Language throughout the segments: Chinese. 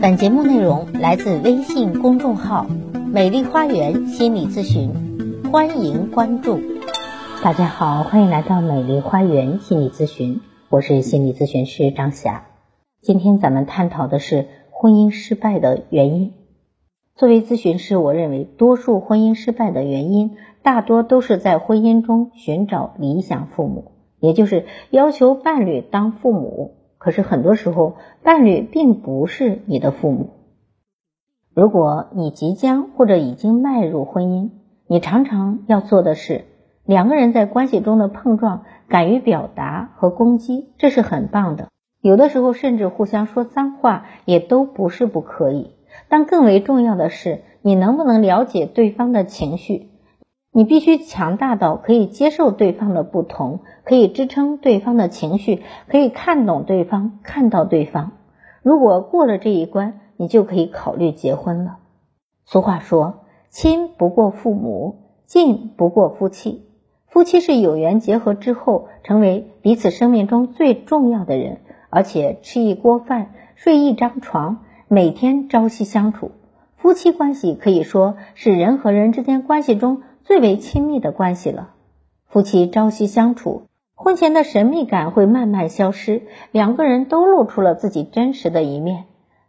本节目内容来自微信公众号“美丽花园心理咨询”，欢迎关注。大家好，欢迎来到美丽花园心理咨询，我是心理咨询师张霞。今天咱们探讨的是婚姻失败的原因。作为咨询师，我认为多数婚姻失败的原因，大多都是在婚姻中寻找理想父母，也就是要求伴侣当父母。可是很多时候，伴侣并不是你的父母。如果你即将或者已经迈入婚姻，你常常要做的是两个人在关系中的碰撞，敢于表达和攻击，这是很棒的。有的时候甚至互相说脏话，也都不是不可以。但更为重要的是，你能不能了解对方的情绪？你必须强大到可以接受对方的不同，可以支撑对方的情绪，可以看懂对方，看到对方。如果过了这一关，你就可以考虑结婚了。俗话说：“亲不过父母，近不过夫妻。”夫妻是有缘结合之后，成为彼此生命中最重要的人，而且吃一锅饭，睡一张床，每天朝夕相处。夫妻关系可以说是人和人之间关系中。最为亲密的关系了，夫妻朝夕相处，婚前的神秘感会慢慢消失，两个人都露出了自己真实的一面，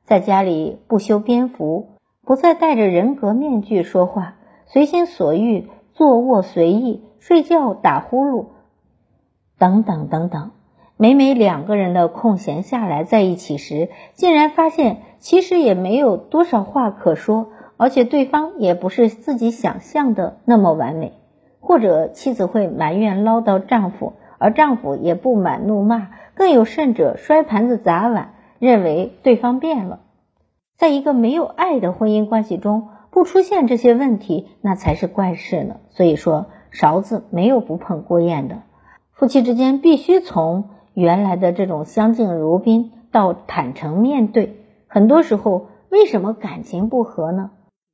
在家里不修边幅，不再戴着人格面具说话，随心所欲，坐卧随意，睡觉打呼噜，等等等等。每每两个人的空闲下来在一起时，竟然发现其实也没有多少话可说。而且对方也不是自己想象的那么完美，或者妻子会埋怨唠叨丈夫，而丈夫也不满怒骂，更有甚者摔盘子砸碗，认为对方变了。在一个没有爱的婚姻关系中，不出现这些问题，那才是怪事呢。所以说，勺子没有不碰锅沿的，夫妻之间必须从原来的这种相敬如宾到坦诚面对。很多时候，为什么感情不和呢？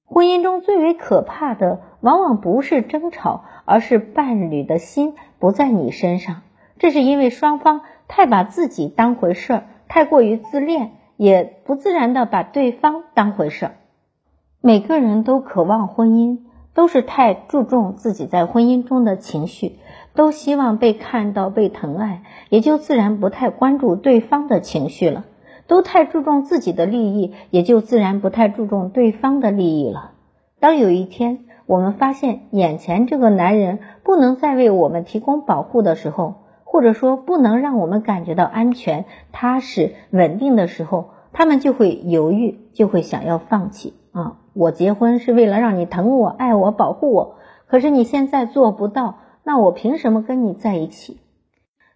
婚姻中最为可怕的，往往不是争吵，而是伴侣的心不在你身上。这是因为双方太把自己当回事儿，太过于自恋，也不自然的把对方当回事儿。每个人都渴望婚姻，都是太注重自己在婚姻中的情绪，都希望被看到、被疼爱，也就自然不太关注对方的情绪了。都太注重自己的利益，也就自然不太注重对方的利益了。当有一天我们发现眼前这个男人不能再为我们提供保护的时候，或者说不能让我们感觉到安全、踏实、稳定的时候，他们就会犹豫，就会想要放弃啊！我结婚是为了让你疼我、爱我、保护我，可是你现在做不到，那我凭什么跟你在一起？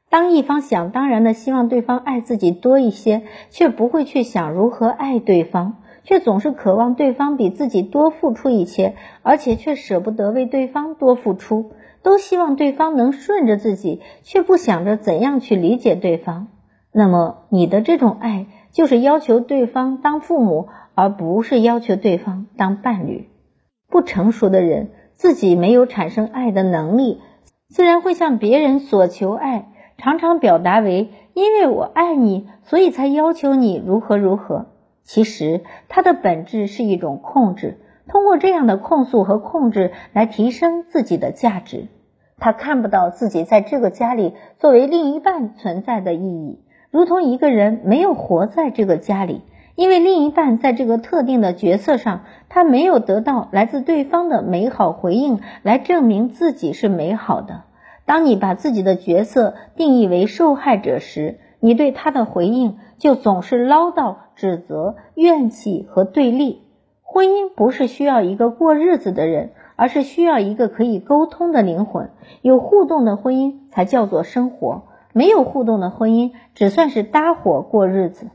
当一方想当然的希望对方爱自己多一些，却不会去想如何爱对方，却总是渴望对方比自己多付出一些，而且却舍不得为对方多付出，都希望对方能顺着自己，却不想着怎样去理解对方。那么，你的这种爱就是要求对方当父母，而不是要求对方当伴侣。不成熟的人自己没有产生爱的能力，自然会向别人索求爱。常常表达为因为我爱你，所以才要求你如何如何。其实它的本质是一种控制，通过这样的控诉和控制来提升自己的价值。他看不到自己在这个家里作为另一半存在的意义，如同一个人没有活在这个家里，因为另一半在这个特定的角色上，他没有得到来自对方的美好回应来证明自己是美好的。当你把自己的角色定义为受害者时，你对他的回应就总是唠叨、指责、怨气和对立。婚姻不是需要一个过日子的人，而是需要一个可以沟通的灵魂。有互动的婚姻才叫做生活，没有互动的婚姻只算是搭伙过日子。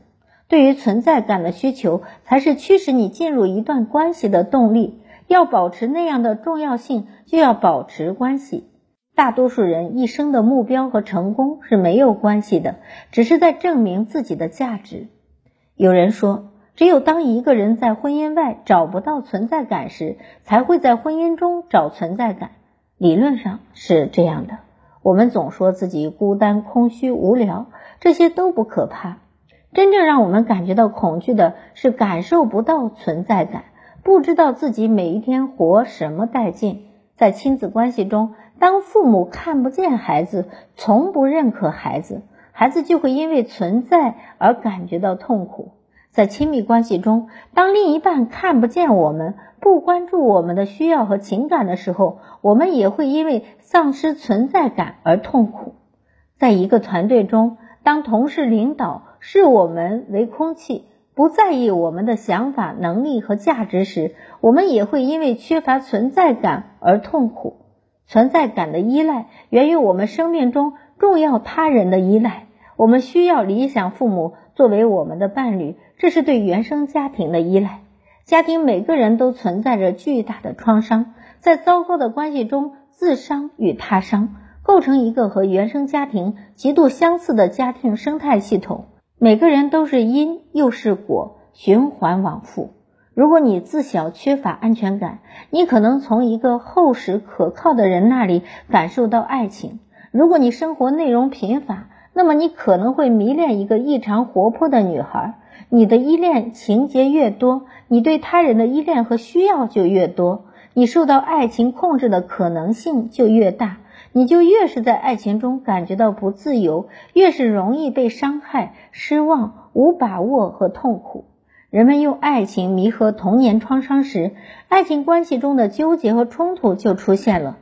对于存在感的需求，才是驱使你进入一段关系的动力。要保持那样的重要性，就要保持关系。大多数人一生的目标和成功是没有关系的，只是在证明自己的价值。有人说，只有当一个人在婚姻外找不到存在感时，才会在婚姻中找存在感。理论上是这样的。我们总说自己孤单、空虚、无聊，这些都不可怕。真正让我们感觉到恐惧的是感受不到存在感，不知道自己每一天活什么带劲。在亲子关系中，当父母看不见孩子，从不认可孩子，孩子就会因为存在而感觉到痛苦。在亲密关系中，当另一半看不见我们，不关注我们的需要和情感的时候，我们也会因为丧失存在感而痛苦。在一个团队中，当同事、领导视我们为空气，不在意我们的想法、能力和价值时，我们也会因为缺乏存在感而痛苦。存在感的依赖源于我们生命中重要他人的依赖，我们需要理想父母。作为我们的伴侣，这是对原生家庭的依赖。家庭每个人都存在着巨大的创伤，在糟糕的关系中，自伤与他伤构成一个和原生家庭极度相似的家庭生态系统。每个人都是因又是果，循环往复。如果你自小缺乏安全感，你可能从一个厚实可靠的人那里感受到爱情。如果你生活内容贫乏，那么你可能会迷恋一个异常活泼的女孩，你的依恋情节越多，你对他人的依恋和需要就越多，你受到爱情控制的可能性就越大，你就越是在爱情中感觉到不自由，越是容易被伤害、失望、无把握和痛苦。人们用爱情弥合童年创伤时，爱情关系中的纠结和冲突就出现了。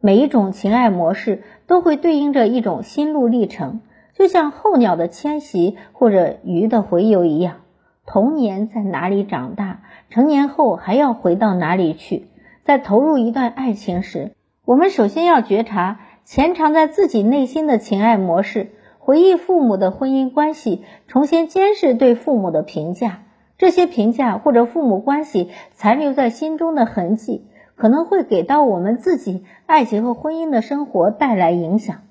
每一种情爱模式都会对应着一种心路历程。就像候鸟的迁徙或者鱼的洄游一样，童年在哪里长大，成年后还要回到哪里去。在投入一段爱情时，我们首先要觉察潜藏在自己内心的情爱模式，回忆父母的婚姻关系，重新监视对父母的评价。这些评价或者父母关系残留在心中的痕迹，可能会给到我们自己爱情和婚姻的生活带来影响。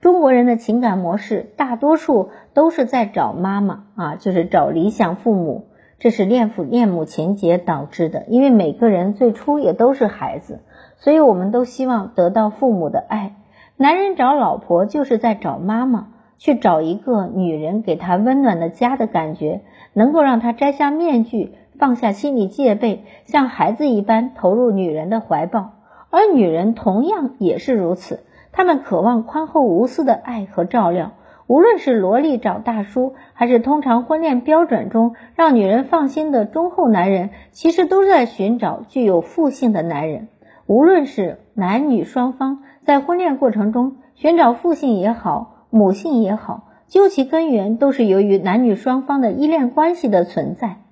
中国人的情感模式，大多数都是在找妈妈啊，就是找理想父母，这是恋父恋母情节导致的。因为每个人最初也都是孩子，所以我们都希望得到父母的爱。男人找老婆就是在找妈妈，去找一个女人给他温暖的家的感觉，能够让他摘下面具，放下心理戒备，像孩子一般投入女人的怀抱。而女人同样也是如此。她们渴望宽厚无私的爱和照料，无论是萝莉找大叔，还是通常婚恋标准中让女人放心的忠厚男人，其实都在寻找具有父性的男人。无论是男女双方在婚恋过程中寻找父性也好，母性也好，究其根源都是由于男女双方的依恋关系的存在。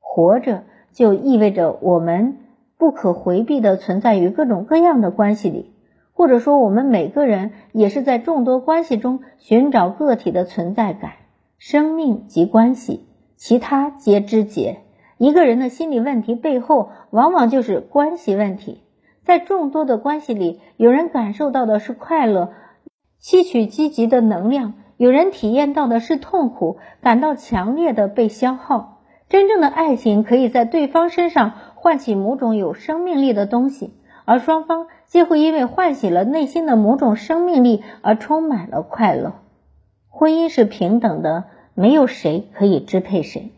活着就意味着我们不可回避的存在于各种各样的关系里。或者说，我们每个人也是在众多关系中寻找个体的存在感。生命即关系，其他皆枝节。一个人的心理问题背后，往往就是关系问题。在众多的关系里，有人感受到的是快乐，吸取积极的能量；有人体验到的是痛苦，感到强烈的被消耗。真正的爱情可以在对方身上唤起某种有生命力的东西。而双方皆会因为唤醒了内心的某种生命力而充满了快乐。婚姻是平等的，没有谁可以支配谁。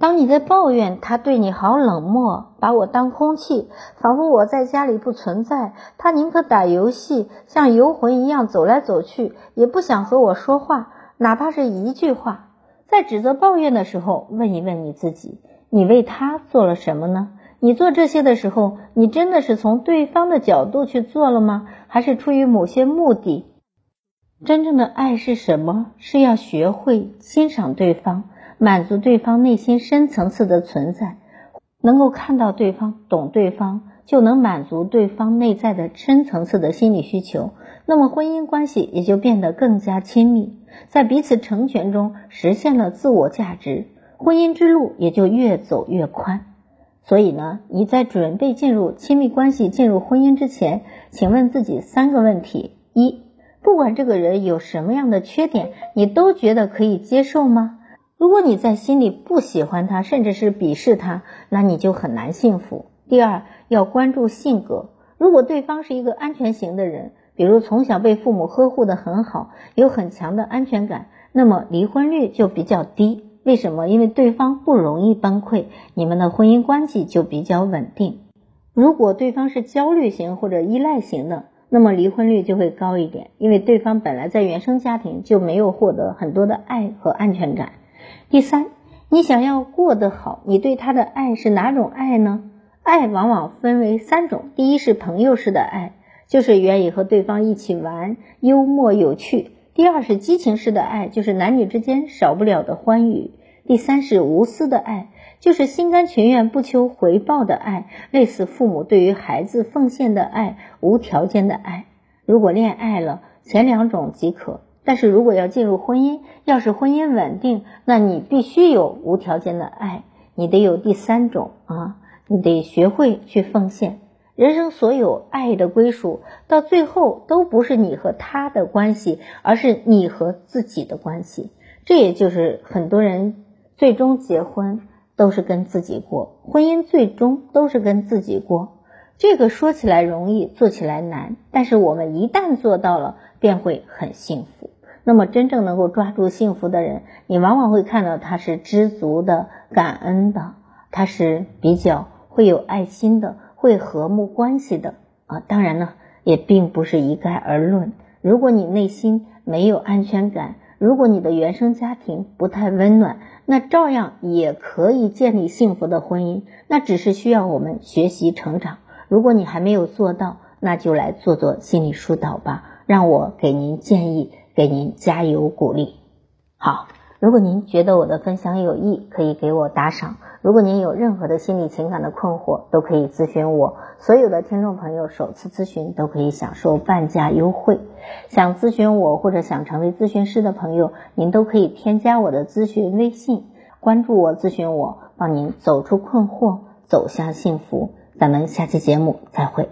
当你在抱怨他对你好冷漠，把我当空气，仿佛我在家里不存在，他宁可打游戏，像游魂一样走来走去，也不想和我说话，哪怕是一句话。在指责抱怨的时候，问一问你自己：你为他做了什么呢？你做这些的时候，你真的是从对方的角度去做了吗？还是出于某些目的？真正的爱是什么？是要学会欣赏对方，满足对方内心深层次的存在，能够看到对方、懂对方，就能满足对方内在的深层次的心理需求。那么婚姻关系也就变得更加亲密，在彼此成全中实现了自我价值，婚姻之路也就越走越宽。所以呢，你在准备进入亲密关系、进入婚姻之前，请问自己三个问题：一，不管这个人有什么样的缺点，你都觉得可以接受吗？如果你在心里不喜欢他，甚至是鄙视他，那你就很难幸福。第二，要关注性格。如果对方是一个安全型的人，比如从小被父母呵护的很好，有很强的安全感，那么离婚率就比较低。为什么？因为对方不容易崩溃，你们的婚姻关系就比较稳定。如果对方是焦虑型或者依赖型的，那么离婚率就会高一点，因为对方本来在原生家庭就没有获得很多的爱和安全感。第三，你想要过得好，你对他的爱是哪种爱呢？爱往往分为三种，第一是朋友式的爱，就是愿意和对方一起玩，幽默有趣。第二是激情式的爱，就是男女之间少不了的欢愉；第三是无私的爱，就是心甘情愿不求回报的爱，类似父母对于孩子奉献的爱，无条件的爱。如果恋爱了，前两种即可；但是如果要进入婚姻，要是婚姻稳定，那你必须有无条件的爱，你得有第三种啊，你得学会去奉献。人生所有爱的归属，到最后都不是你和他的关系，而是你和自己的关系。这也就是很多人最终结婚都是跟自己过，婚姻最终都是跟自己过。这个说起来容易，做起来难。但是我们一旦做到了，便会很幸福。那么真正能够抓住幸福的人，你往往会看到他是知足的、感恩的，他是比较会有爱心的。会和睦关系的啊，当然呢，也并不是一概而论。如果你内心没有安全感，如果你的原生家庭不太温暖，那照样也可以建立幸福的婚姻。那只是需要我们学习成长。如果你还没有做到，那就来做做心理疏导吧，让我给您建议，给您加油鼓励。好。如果您觉得我的分享有益，可以给我打赏。如果您有任何的心理情感的困惑，都可以咨询我。所有的听众朋友首次咨询都可以享受半价优惠。想咨询我或者想成为咨询师的朋友，您都可以添加我的咨询微信，关注我，咨询我，帮您走出困惑，走向幸福。咱们下期节目再会。